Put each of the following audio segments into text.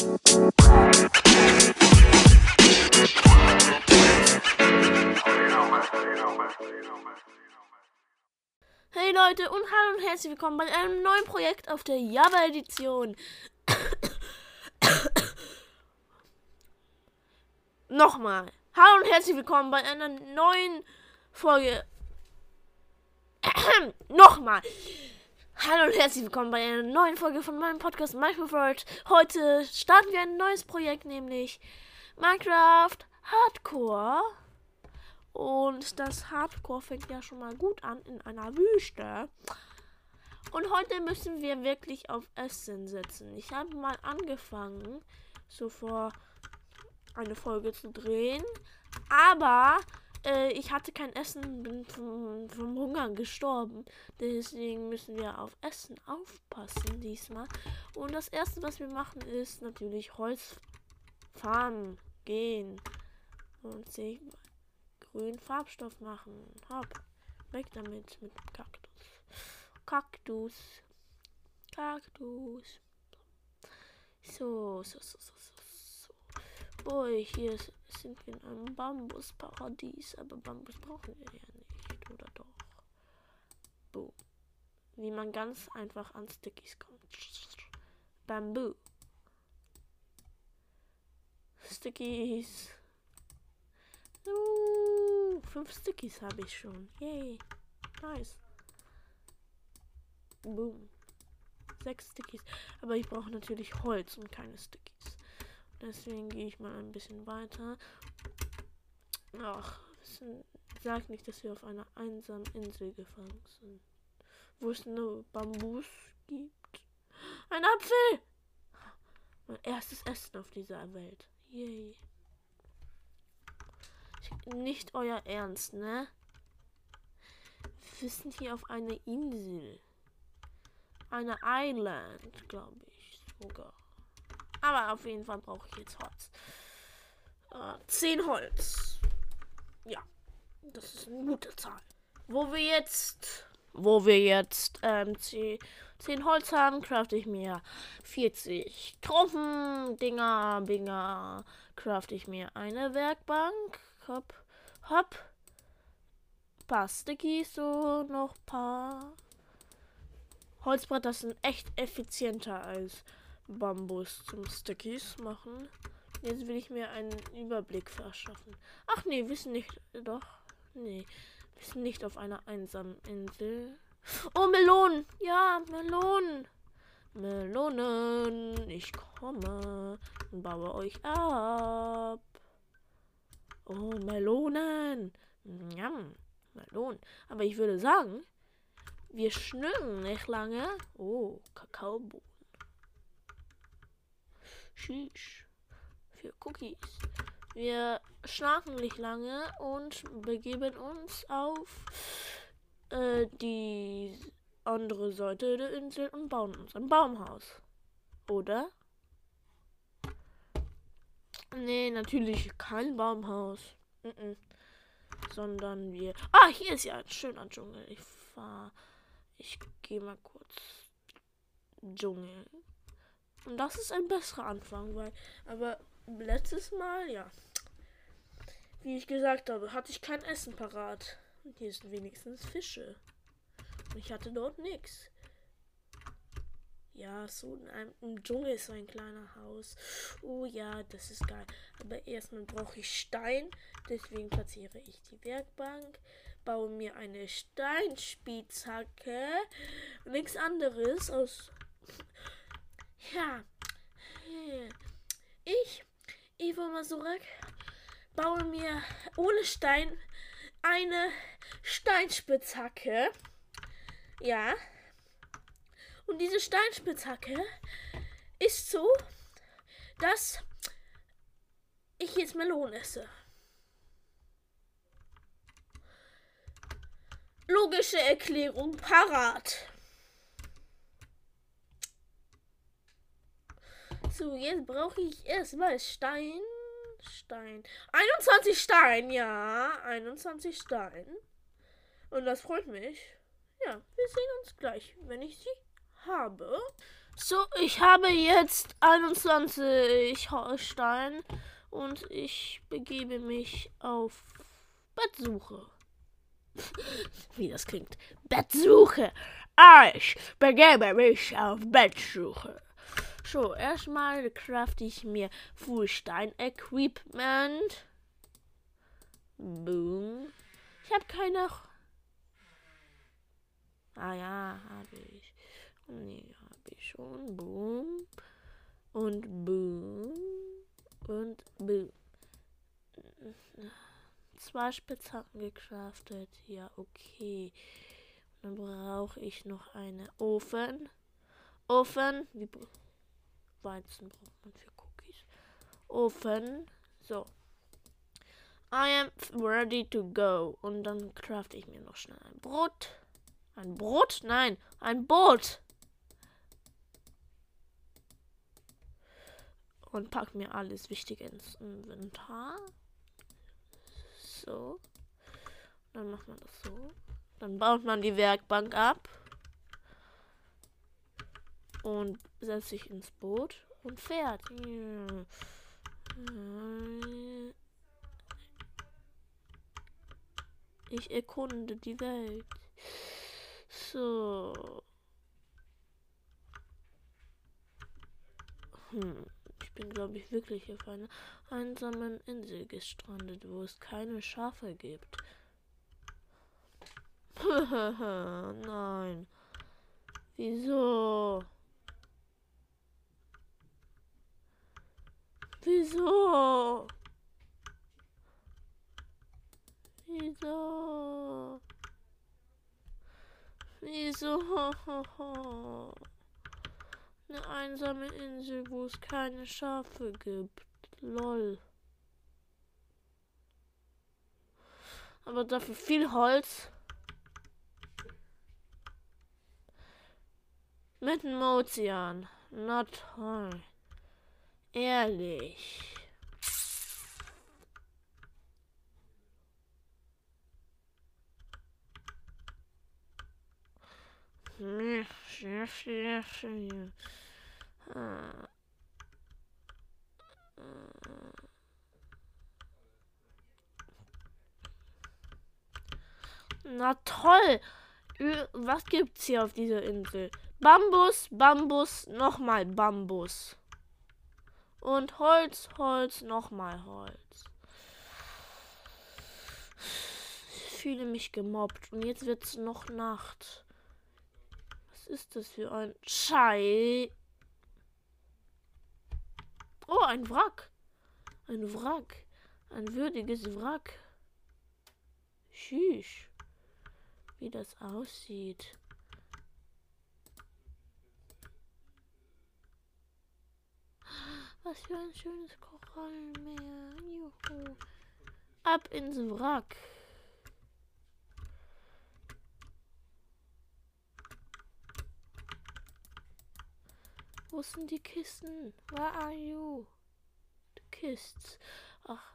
Hey Leute und hallo und herzlich willkommen bei einem neuen Projekt auf der Java Edition. Nochmal. Hallo und herzlich willkommen bei einer neuen Folge. Nochmal. Hallo und herzlich willkommen bei einer neuen Folge von meinem Podcast Minecraft World. Heute starten wir ein neues Projekt, nämlich Minecraft Hardcore. Und das Hardcore fängt ja schon mal gut an in einer Wüste. Und heute müssen wir wirklich auf Essen setzen. Ich habe mal angefangen, so vor eine Folge zu drehen. Aber äh, ich hatte kein Essen, bin vom, vom Hunger gestorben. Deswegen müssen wir auf Essen aufpassen diesmal. Und das erste, was wir machen, ist natürlich Holz farmen gehen. Und sich grünen Farbstoff machen. Hopp. Weg damit mit Kaktus. Kaktus. Kaktus. So, so, so, so, so. Boy, hier sind wir in einem Bambusparadies, aber Bambus brauchen wir ja nicht, oder doch? Boom. Wie man ganz einfach an Stickies kommt. Bamboo. Stickies. Uh, fünf Stickies habe ich schon. Yay. Nice. Boom. Sechs Stickies. Aber ich brauche natürlich Holz und keine Stickies. Deswegen gehe ich mal ein bisschen weiter. Ach, sag nicht, dass wir auf einer einsamen Insel gefangen sind. Wo es nur Bambus gibt. Ein Apfel! Mein erstes Essen auf dieser Welt. Yay. Nicht euer Ernst, ne? Wir sind hier auf einer Insel. Eine Island, glaube ich sogar. Aber auf jeden Fall brauche ich jetzt Holz. Äh, 10 Holz. Ja, das ist eine gute Zahl. Wo wir jetzt, wo wir jetzt ähm, 10, 10 Holz haben, crafte ich mir 40 Trompen, Dinger, Binger, crafte ich mir eine Werkbank. Hopp, hopp. Paar Stickies, so noch paar Holzbretter sind echt effizienter als Bambus zum Stickies machen. Jetzt will ich mir einen Überblick verschaffen. Ach nee, wir sind nicht. Doch. Nee. Wir sind nicht auf einer einsamen Insel. Oh, Melonen! Ja, Melonen! Melonen! Ich komme und baue euch ab. Oh, Melonen! Njam, Melonen. Aber ich würde sagen, wir schnüren nicht lange. Oh, Kakaobohnen. Sheesh. Für Cookies. Wir schlafen nicht lange und begeben uns auf äh, die andere Seite der Insel und bauen uns ein Baumhaus. Oder? Nee, natürlich kein Baumhaus. Mm -mm. Sondern wir. Ah, hier ist ja ein schöner Dschungel. Ich fahr. Ich gehe mal kurz. Dschungel. Und das ist ein besserer Anfang, weil, aber letztes Mal, ja, wie ich gesagt habe, hatte ich kein Essen parat. Und hier sind wenigstens Fische. Und ich hatte dort nichts. Ja, so in einem im Dschungel ist so ein kleiner Haus. Oh ja, das ist geil. Aber erstmal brauche ich Stein. Deswegen platziere ich die Werkbank. Baue mir eine Steinspitzhacke. Nichts anderes aus ja. Ich, Eva Masurek, baue mir ohne Stein eine Steinspitzhacke. Ja. Und diese Steinspitzhacke ist so, dass ich jetzt Melonen esse. Logische Erklärung parat. So, jetzt brauche ich erstmal Stein. Stein. 21 Stein, ja. 21 Stein. Und das freut mich. Ja, wir sehen uns gleich, wenn ich sie habe. So, ich habe jetzt 21 Holstein und ich begebe mich auf Bettsuche. Wie das klingt. Bettsuche. Ich begebe mich auf Bettsuche. So, erstmal crafte ich mir Fußstein-Equipment. Boom. Ich habe keine. Ah ja, habe ich. Nee, habe ich schon. Boom. Und boom. Und boom. Zwei Spitzhacken gecraftet. Ja, okay. Dann brauche ich noch einen Ofen. Ofen. Wie Weizen braucht man für Cookies. Ofen. So. I am ready to go. Und dann crafte ich mir noch schnell ein Brot. Ein Brot? Nein, ein Boot. Und pack mir alles Wichtige ins Inventar. So. Dann macht man das so. Dann baut man die Werkbank ab. Und setzt sich ins Boot und fährt. Ich erkunde die Welt. So. Hm. Ich bin, glaube ich, wirklich auf einer einsamen Insel gestrandet, wo es keine Schafe gibt. Nein. Wieso? Wieso? Wieso? Wieso? Eine einsame Insel, wo es keine Schafe gibt. Lol. Aber dafür viel Holz. Mit dem Ozean. Na toll. Ehrlich. Na toll. Was gibt's hier auf dieser Insel? Bambus, Bambus, nochmal Bambus. Und Holz, Holz, nochmal Holz. Ich fühle mich gemobbt. Und jetzt wird's noch Nacht ist das für ein Schei? Oh, ein Wrack. Ein Wrack. Ein würdiges Wrack. Tschüss. Wie das aussieht. Was für ein schönes Korallenmeer. Juhu. Ab ins Wrack. Wo sind die Kisten? Where are you? The Kists. Ach.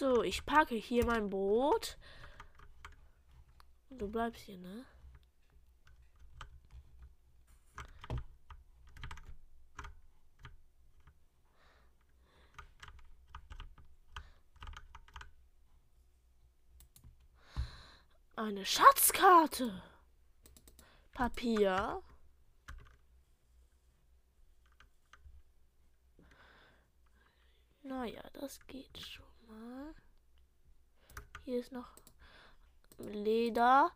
So, ich packe hier mein Boot. Du bleibst hier, ne? Eine Schatzkarte. Papier. Naja, das geht schon mal. Hier ist noch Leder,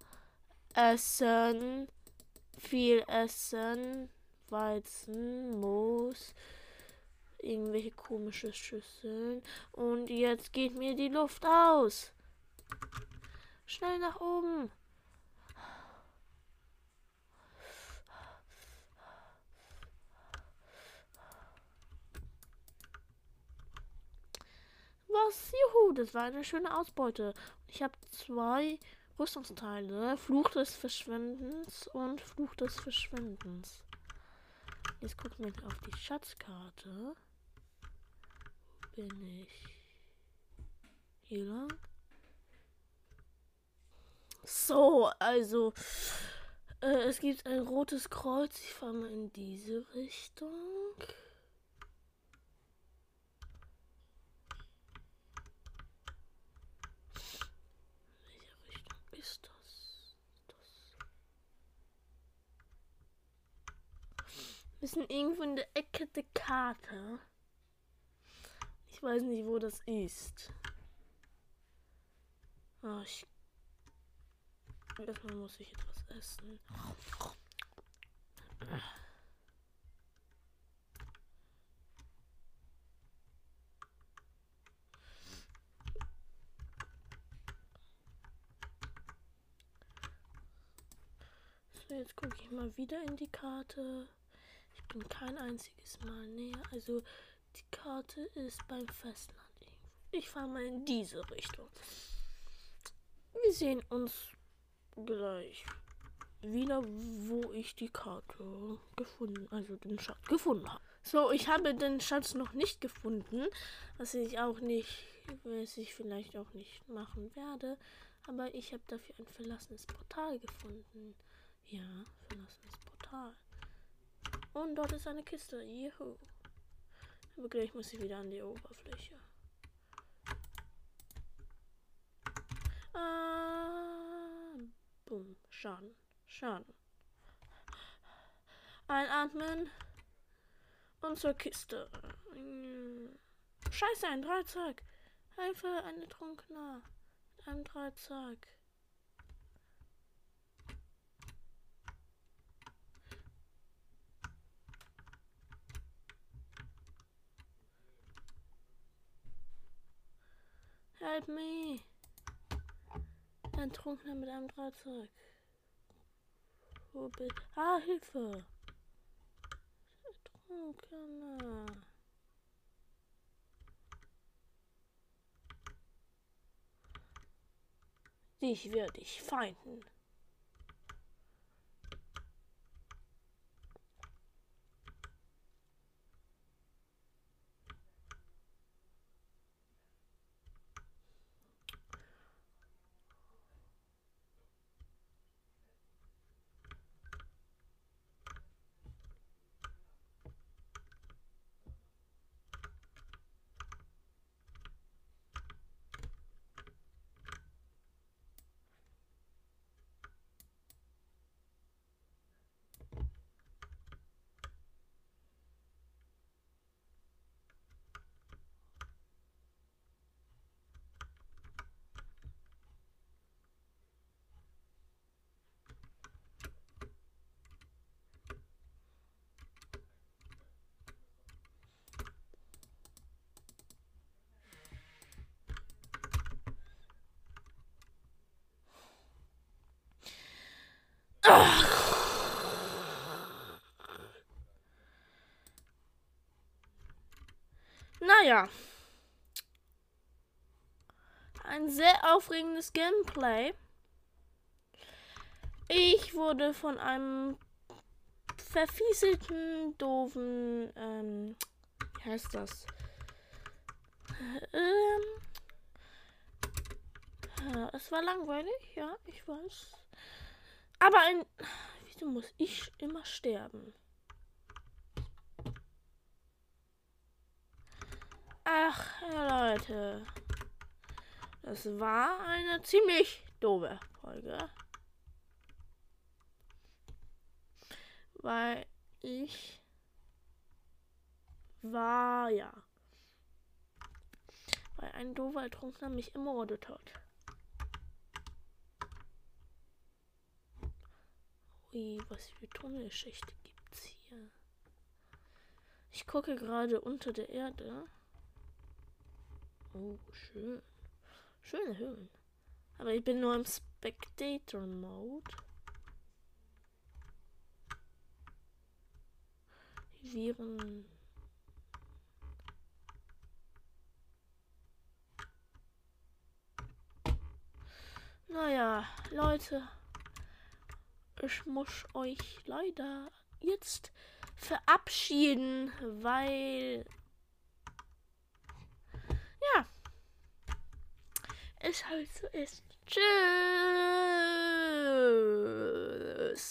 Essen, viel Essen, Weizen, Moos, irgendwelche komische Schüsseln. Und jetzt geht mir die Luft aus. Schnell nach oben. Was? Juhu, das war eine schöne Ausbeute. Ich habe zwei Rüstungsteile. Fluch des Verschwindens und Fluch des Verschwindens. Jetzt gucken wir auf die Schatzkarte. Wo bin ich? Hier lang? So, also äh, es gibt ein rotes Kreuz. Ich fahre mal in diese Richtung. Welche Richtung ist das? das? Wir sind irgendwo in der Ecke der Karte. Ich weiß nicht, wo das ist. Oh, ich Erstmal muss ich etwas essen. So, jetzt gucke ich mal wieder in die Karte. Ich bin kein einziges Mal näher. Also die Karte ist beim Festland. Ich fahre mal in diese Richtung. Wir sehen uns gleich wieder, wo ich die Karte gefunden, also den Schatz gefunden habe. So, ich habe den Schatz noch nicht gefunden, was ich auch nicht, was ich vielleicht auch nicht machen werde, aber ich habe dafür ein verlassenes Portal gefunden. Ja, verlassenes Portal. Und dort ist eine Kiste. Juhu. Aber gleich muss ich wieder an die Oberfläche. Ah, Boom. Schaden. Schaden. Einatmen. Und zur Kiste. Scheiße, ein Dreizack. Hilfe, eine Trunkener. Einem Dreizack. Help me. Ein Trunkener mit einem Dreizack. Wo bin Ah, Hilfe! Trunkener. Dich werde ich feinden. Naja. Ein sehr aufregendes Gameplay. Ich wurde von einem verfieselten, doofen, ähm, wie heißt das? Ähm, ja, es war langweilig, ja, ich weiß. Aber ein. Wieso muss ich immer sterben? Ach, Leute. Das war eine ziemlich doofe Folge. Weil ich war ja. Weil ein doofer Ertrunkener mich ermordet hat. Ui, was für Tunnelschächte gibt's hier? Ich gucke gerade unter der Erde. Oh, schön. Schöne Höhlen. Aber ich bin nur im Spectator-Mode. Viren. Naja, Leute ich muss euch leider jetzt verabschieden, weil This hope is it's true.